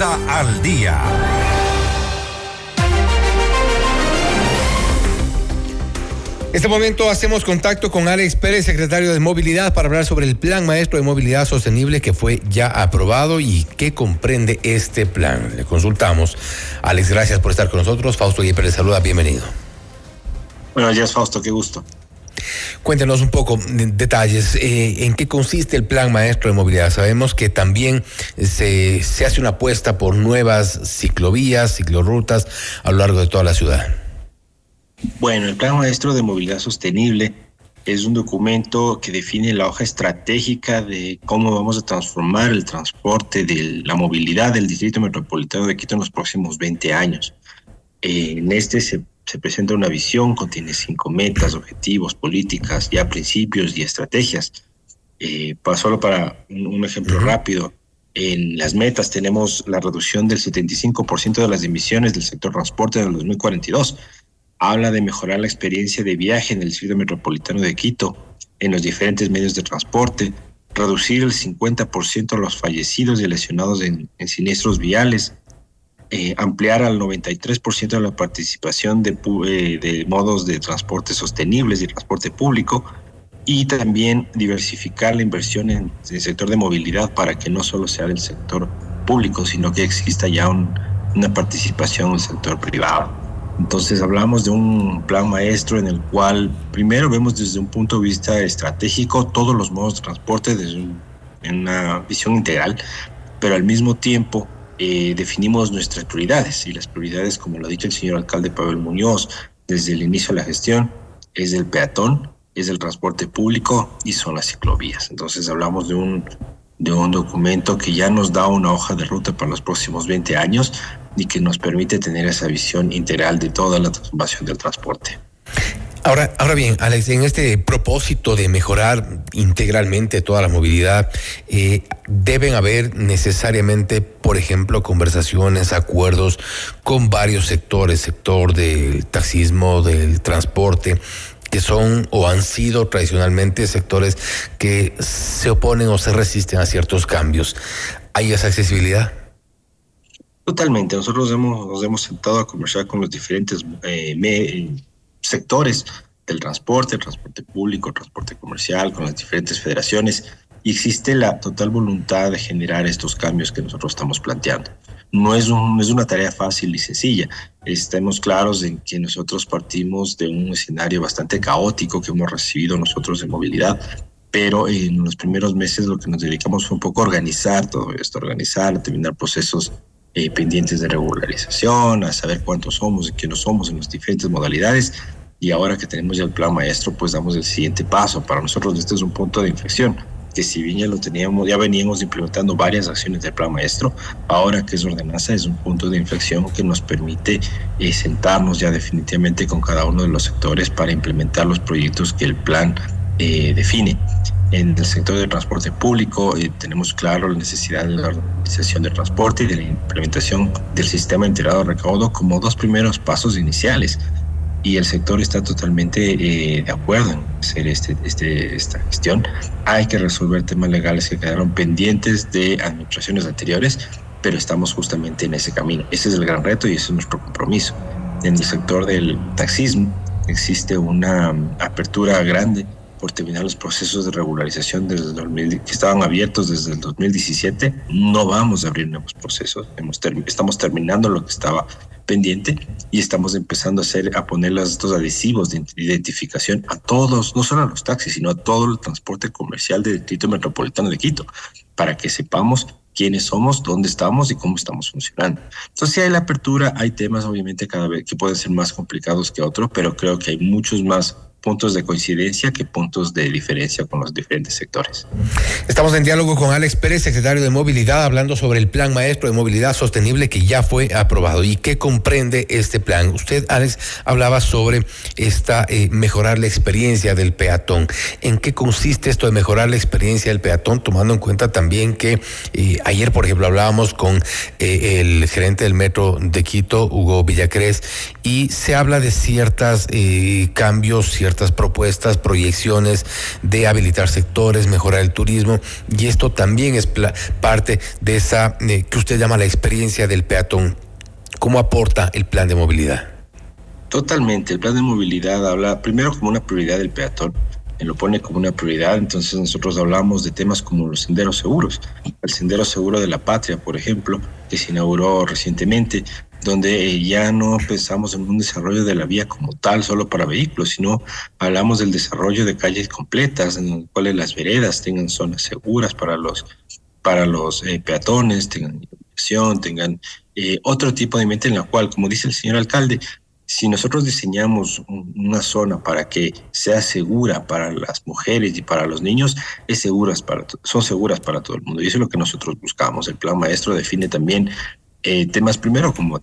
Al Día. este momento hacemos contacto con Alex Pérez, secretario de Movilidad, para hablar sobre el Plan Maestro de Movilidad Sostenible que fue ya aprobado y qué comprende este plan. Le consultamos. Alex, gracias por estar con nosotros. Fausto Yepes le saluda, bienvenido. Buenos días, Fausto, qué gusto. Cuéntenos un poco detalles. Eh, ¿En qué consiste el plan maestro de movilidad? Sabemos que también se, se hace una apuesta por nuevas ciclovías, ciclorrutas a lo largo de toda la ciudad. Bueno, el Plan Maestro de Movilidad Sostenible es un documento que define la hoja estratégica de cómo vamos a transformar el transporte de la movilidad del Distrito Metropolitano de Quito en los próximos 20 años. En este se, presenta una visión, contiene cinco metas, objetivos, políticas, ya principios y estrategias. Eh, solo para un, ejemplo rápido, en las metas tenemos la reducción del 75% de las emisiones del sector transporte en el 2042 habla de mejorar la experiencia de viaje en el Distrito Metropolitano de Quito, en los diferentes medios de transporte, reducir el 50% los fallecidos y lesionados en, siniestros viales, eh, ampliar al 93% la participación de, eh, de, modos de transporte sostenibles y transporte público y también diversificar la inversión en, el sector de movilidad para que no solo sea del sector público, sino que exista ya una participación en el sector privado. Entonces hablamos de un plan maestro en el cual primero vemos desde un punto de vista estratégico todos los modos de transporte desde en una visión integral, pero al mismo tiempo eh, definimos nuestras prioridades y las prioridades, como lo ha dicho el señor alcalde Pavel Muñoz desde el inicio de la gestión, es el peatón, es el transporte público y son las ciclovías. Entonces hablamos de un, de un documento que ya nos da una hoja de ruta para los próximos 20 años, y que nos permite tener esa visión integral de toda la transformación del transporte. Ahora, ahora bien, Alex, en este propósito de mejorar integralmente toda la movilidad, eh, deben haber necesariamente, por ejemplo, conversaciones, acuerdos con varios sectores, sector del taxismo, del transporte, que son o han sido tradicionalmente sectores que se oponen o se resisten a ciertos cambios. ¿Hay esa accesibilidad? Totalmente, nosotros hemos, nos hemos sentado a conversar con los diferentes eh, sectores del transporte, el transporte público, el transporte comercial, con las diferentes federaciones, y existe la total voluntad de generar estos cambios que nosotros estamos planteando. No es, un, es una tarea fácil y sencilla. Estamos claros en que nosotros partimos de un escenario bastante caótico que hemos recibido nosotros de movilidad, pero en los primeros meses lo que nos dedicamos fue un poco a organizar todo esto, organizar, terminar procesos eh, pendientes de regularización, a saber cuántos somos y quiénes somos en las diferentes modalidades. Y ahora que tenemos ya el plan maestro, pues damos el siguiente paso. Para nosotros este es un punto de inflexión, que si bien ya lo teníamos, ya veníamos implementando varias acciones del plan maestro, ahora que es ordenanza es un punto de inflexión que nos permite eh, sentarnos ya definitivamente con cada uno de los sectores para implementar los proyectos que el plan eh, define. En el sector del transporte público eh, tenemos claro la necesidad de la organización del transporte y de la implementación del sistema integrado de recaudo como dos primeros pasos iniciales. Y el sector está totalmente eh, de acuerdo en hacer este, este, esta gestión. Hay que resolver temas legales que quedaron pendientes de administraciones anteriores, pero estamos justamente en ese camino. Ese es el gran reto y ese es nuestro compromiso. En el sector del taxismo existe una apertura grande por terminar los procesos de regularización desde que estaban abiertos desde el 2017. No vamos a abrir nuevos procesos. estamos terminando lo que estaba pendiente y estamos empezando a hacer a poner estos adhesivos de identificación a todos, no solo a los taxis, sino a todo el transporte comercial del distrito metropolitano de Quito, para que sepamos quiénes somos, dónde estamos y cómo estamos funcionando. Entonces, si hay la apertura, hay temas obviamente cada vez que pueden ser más complicados que otros, pero creo que hay muchos más puntos de coincidencia que puntos de diferencia con los diferentes sectores. Estamos en diálogo con Alex Pérez, secretario de Movilidad, hablando sobre el Plan Maestro de Movilidad Sostenible que ya fue aprobado. ¿Y qué comprende este plan? Usted, Alex, hablaba sobre esta eh, mejorar la experiencia del peatón. ¿En qué consiste esto de mejorar la experiencia del peatón, tomando en cuenta también que eh, ayer, por ejemplo, hablábamos con eh, el gerente del metro de Quito, Hugo Villacrés, y se habla de ciertos cambios, ciertos ciertas propuestas, proyecciones de habilitar sectores, mejorar el turismo y esto también es parte de esa eh, que usted llama la experiencia del peatón. ¿Cómo aporta el plan de movilidad? Totalmente, el plan de movilidad habla primero como una prioridad del peatón, lo pone como una prioridad, entonces nosotros hablamos de temas como los senderos seguros, el sendero seguro de la patria, por ejemplo, que se inauguró recientemente, donde ya no pensamos en un desarrollo de la vía como tal solo para vehículos, sino hablamos del desarrollo de calles completas en las cuales las veredas tengan zonas seguras para los para los eh, peatones, tengan iluminación, tengan eh, otro tipo de ambiente en la cual, como dice el señor alcalde, si nosotros diseñamos una zona para que sea segura para las mujeres y para los niños, es seguras para, son seguras para todo el mundo. Y eso es lo que nosotros buscamos. El plan maestro define también eh, temas primero como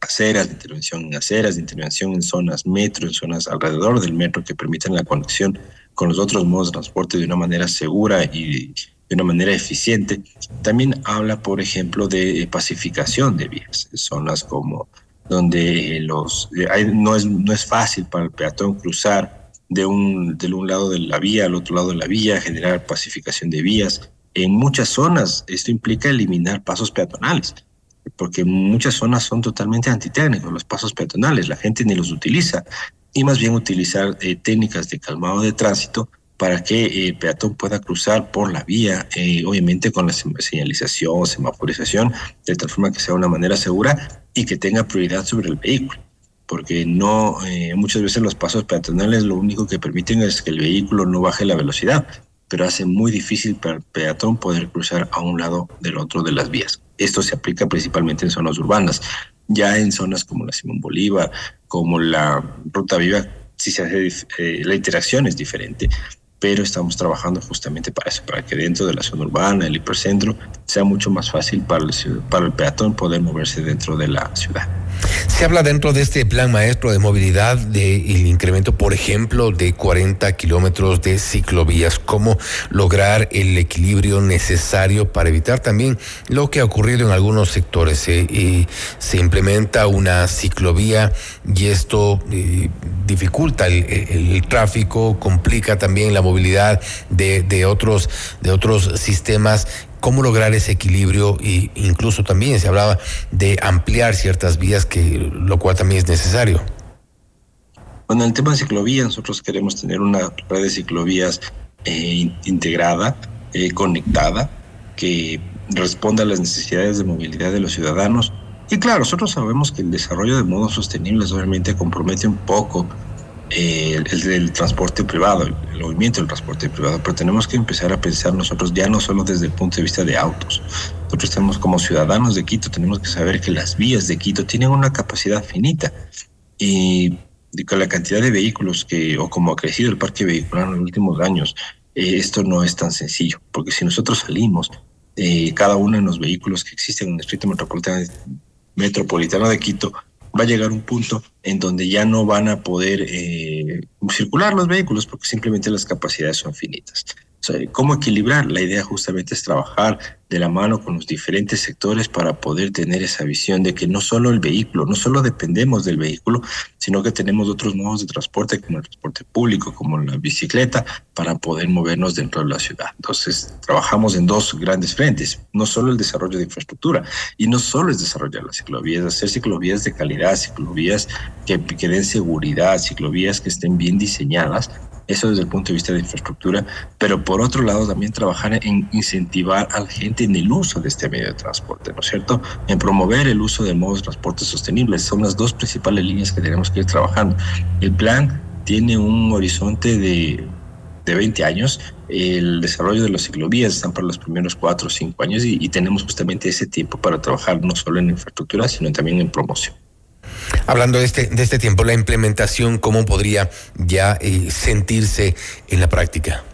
aceras de intervención en aceras, de intervención en zonas metro, en zonas alrededor del metro que permitan la conexión con los otros modos de transporte de una manera segura y de una manera eficiente. También habla, por ejemplo, de pacificación de vías, zonas como donde los, eh, no, es, no es fácil para el peatón cruzar de un, de un lado de la vía al otro lado de la vía, generar pacificación de vías. En muchas zonas esto implica eliminar pasos peatonales, porque muchas zonas son totalmente antitécnicos los pasos peatonales, la gente ni los utiliza, y más bien utilizar eh, técnicas de calmado de tránsito para que el eh, peatón pueda cruzar por la vía, eh, obviamente con la señalización, semaforización, de tal forma que sea una manera segura y que tenga prioridad sobre el vehículo. Porque no, eh, muchas veces los pasos peatonales lo único que permiten es que el vehículo no baje la velocidad, pero hace muy difícil para el peatón poder cruzar a un lado del otro de las vías. Esto se aplica principalmente en zonas urbanas. Ya en zonas como la Simón Bolívar, como la Ruta Viva, si se hace, la interacción es diferente pero estamos trabajando justamente para eso, para que dentro de la zona urbana, el hipercentro, sea mucho más fácil para el, para el peatón poder moverse dentro de la ciudad. Se habla dentro de este plan maestro de movilidad del incremento, por ejemplo, de 40 kilómetros de ciclovías. ¿Cómo lograr el equilibrio necesario para evitar también lo que ha ocurrido en algunos sectores? Se, se implementa una ciclovía y esto eh, dificulta el, tráfico, complica también la movilidad de, otros, de otros sistemas cómo lograr ese equilibrio e incluso también se hablaba de ampliar ciertas vías, que lo cual también es necesario. Bueno, en el tema de ciclovías, nosotros queremos tener una red de ciclovías eh, integrada, eh, conectada, que responda a las necesidades de movilidad de los ciudadanos. Y claro, nosotros sabemos que el desarrollo de modos sostenibles obviamente compromete un poco el, el, transporte privado, el, movimiento del transporte privado, pero tenemos que empezar a pensar nosotros ya no solo desde el punto de vista de autos. Nosotros tenemos como ciudadanos de Quito, tenemos que saber que las vías de Quito tienen una capacidad finita y, con la cantidad de vehículos que, o como ha crecido el parque vehicular en los últimos años, eh, esto no es tan sencillo, porque si nosotros salimos, eh, cada uno de los vehículos que existen en el distrito metropolitano, metropolitano de Quito, va a llegar un punto en donde ya no van a poder eh, circular los vehículos porque simplemente las capacidades son finitas. ¿Cómo equilibrar? La idea justamente es trabajar de la mano con los diferentes sectores para poder tener esa visión de que no solo el vehículo, no solo dependemos del vehículo, sino que tenemos otros modos de transporte como el transporte público, como la bicicleta, para poder movernos dentro de la ciudad. Entonces, trabajamos en dos grandes frentes, no solo el desarrollo de infraestructura y no solo es desarrollar las ciclovías, hacer ciclovías de calidad, ciclovías que, que den seguridad, ciclovías que estén bien diseñadas eso desde el punto de vista de infraestructura, pero por otro lado también trabajar en incentivar a la gente en el uso de este medio de transporte, ¿no es cierto? En promover el uso de modos de transporte sostenibles. Son las dos principales líneas que tenemos que ir trabajando. El plan tiene un horizonte de, de 20 años. El desarrollo de las ciclovías están para los primeros 4 o 5 años y, y tenemos justamente ese tiempo para trabajar no solo en infraestructura, sino también en promoción. Hablando de este, de este tiempo, la implementación, ¿cómo podría ya eh, sentirse en la práctica?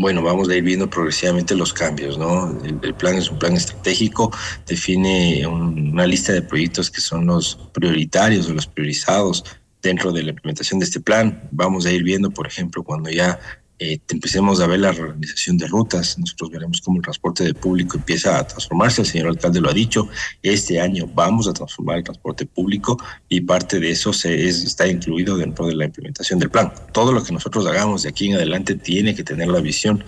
Bueno, vamos a ir viendo progresivamente los cambios, ¿no? El, plan es un plan estratégico, define una lista de proyectos que son los prioritarios o los priorizados dentro de la implementación de este plan. Vamos a ir viendo, por ejemplo, cuando ya eh, empecemos a ver la reorganización de rutas. Nosotros veremos cómo el transporte de público empieza a transformarse. El señor alcalde lo ha dicho. Este año vamos a transformar el transporte público y parte de eso se, está incluido dentro de la implementación del plan. Todo lo que nosotros hagamos de aquí en adelante tiene que tener la visión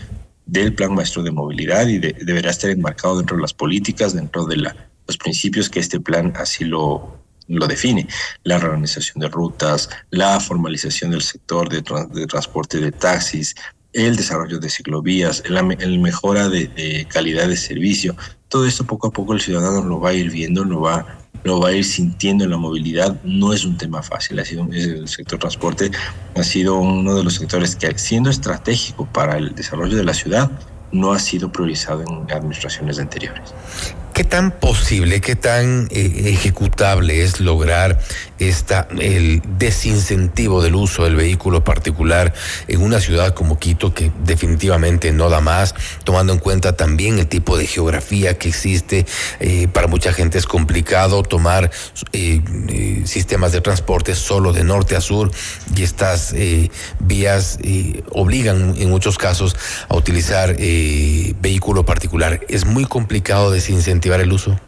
del plan maestro de movilidad y deberá estar enmarcado dentro de las políticas, dentro de los principios que este plan así lo, lo define, la reorganización de rutas, la formalización del sector de, transporte de taxis, el desarrollo de ciclovías, la mejora de, calidad de servicio. Todo esto poco a poco el ciudadano lo va a ir viendo, lo va, lo va a ir sintiendo en la movilidad. No es un tema fácil, ha sido, el sector transporte ha sido uno de los sectores que siendo estratégico para el desarrollo de la ciudad, no ha sido priorizado en administraciones anteriores. ¿Qué tan posible, qué tan eh, ejecutable es lograr esta, el desincentivo del uso del vehículo particular en una ciudad como Quito que definitivamente no da más, tomando en cuenta también el tipo de geografía que existe? Eh, para mucha gente es complicado tomar eh, sistemas de transporte solo de norte a sur y estas vías obligan en muchos casos a utilizar vehículo particular. Es muy complicado desincentivar el uso?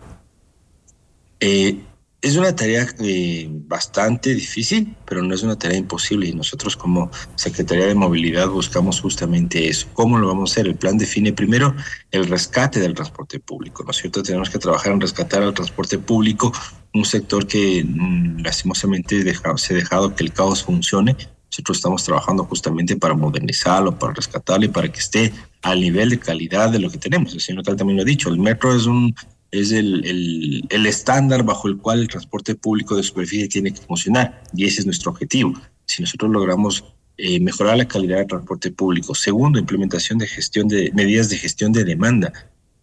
Eh, es una tarea eh, bastante difícil, pero no es una tarea imposible y nosotros como Secretaría de Movilidad buscamos justamente eso. ¿Cómo lo vamos a hacer? El plan define primero el rescate del transporte público, ¿no es cierto? Tenemos que trabajar en rescatar al transporte público, un sector que mm, lastimosamente se ha dejado que el caos funcione. Nosotros estamos trabajando justamente para modernizarlo, para rescatarlo y para que esté al nivel de calidad de lo que tenemos. El señor alcalde también lo ha dicho, el metro es un es el, el, estándar bajo el cual el transporte público de superficie tiene que funcionar y ese es nuestro objetivo. Si nosotros logramos eh, mejorar la calidad del transporte público. Segundo, implementación de gestión de medidas de gestión de demanda.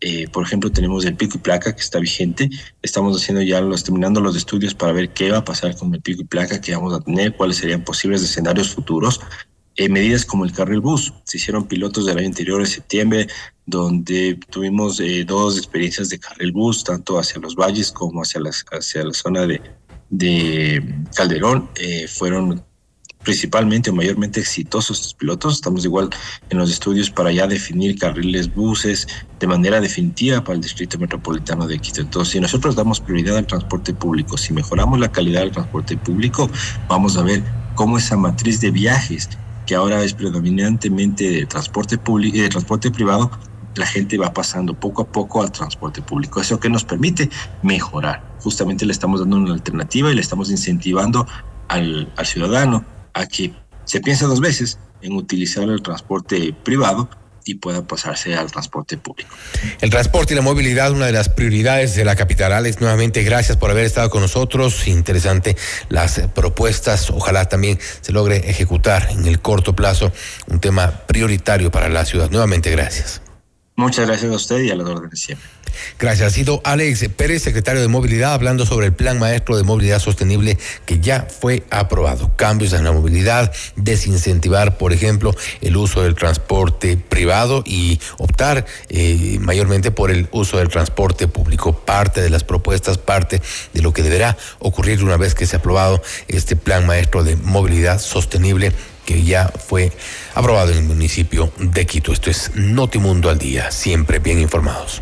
Eh, por ejemplo, tenemos el pico y placa que está vigente. Estamos haciendo ya los, terminando los estudios para ver qué va a pasar con el pico y placa que vamos a tener, cuáles serían posibles escenarios futuros. Eh, medidas como el carril bus. Se hicieron pilotos del año anterior, en septiembre, donde tuvimos eh, dos experiencias de carril bus, tanto hacia los valles como hacia, las, hacia la zona de, de Calderón. Eh, fueron principalmente o mayormente exitosos estos pilotos. Estamos igual en los estudios para ya definir carriles buses de manera definitiva para el Distrito Metropolitano de Quito. Entonces, si nosotros damos prioridad al transporte público, si mejoramos la calidad del transporte público, vamos a ver cómo esa matriz de viajes que ahora es predominantemente de transporte público y de transporte privado, la gente va pasando poco a poco al transporte público. Eso que nos permite mejorar. Justamente le estamos dando una alternativa y le estamos incentivando al, al ciudadano a que se piense dos veces en utilizar el transporte privado y pueda pasarse al transporte público. El transporte y la movilidad, una de las prioridades de la capital. Alex, nuevamente gracias por haber estado con nosotros. Interesante las propuestas. Ojalá también se logre ejecutar en el corto plazo un tema prioritario para la ciudad. Nuevamente gracias. Muchas gracias a usted y a las órdenes siempre. Gracias. Ha sido Alex Pérez, secretario de Movilidad, hablando sobre el Plan Maestro de Movilidad Sostenible que ya fue aprobado. Cambios en la movilidad, desincentivar, por ejemplo, el uso del transporte privado y optar eh, mayormente por el uso del transporte público. Parte de las propuestas, parte de lo que deberá ocurrir una vez que se ha aprobado este Plan Maestro de Movilidad Sostenible que ya fue aprobado en el municipio de Quito. Esto es Notimundo al Día, siempre bien informados.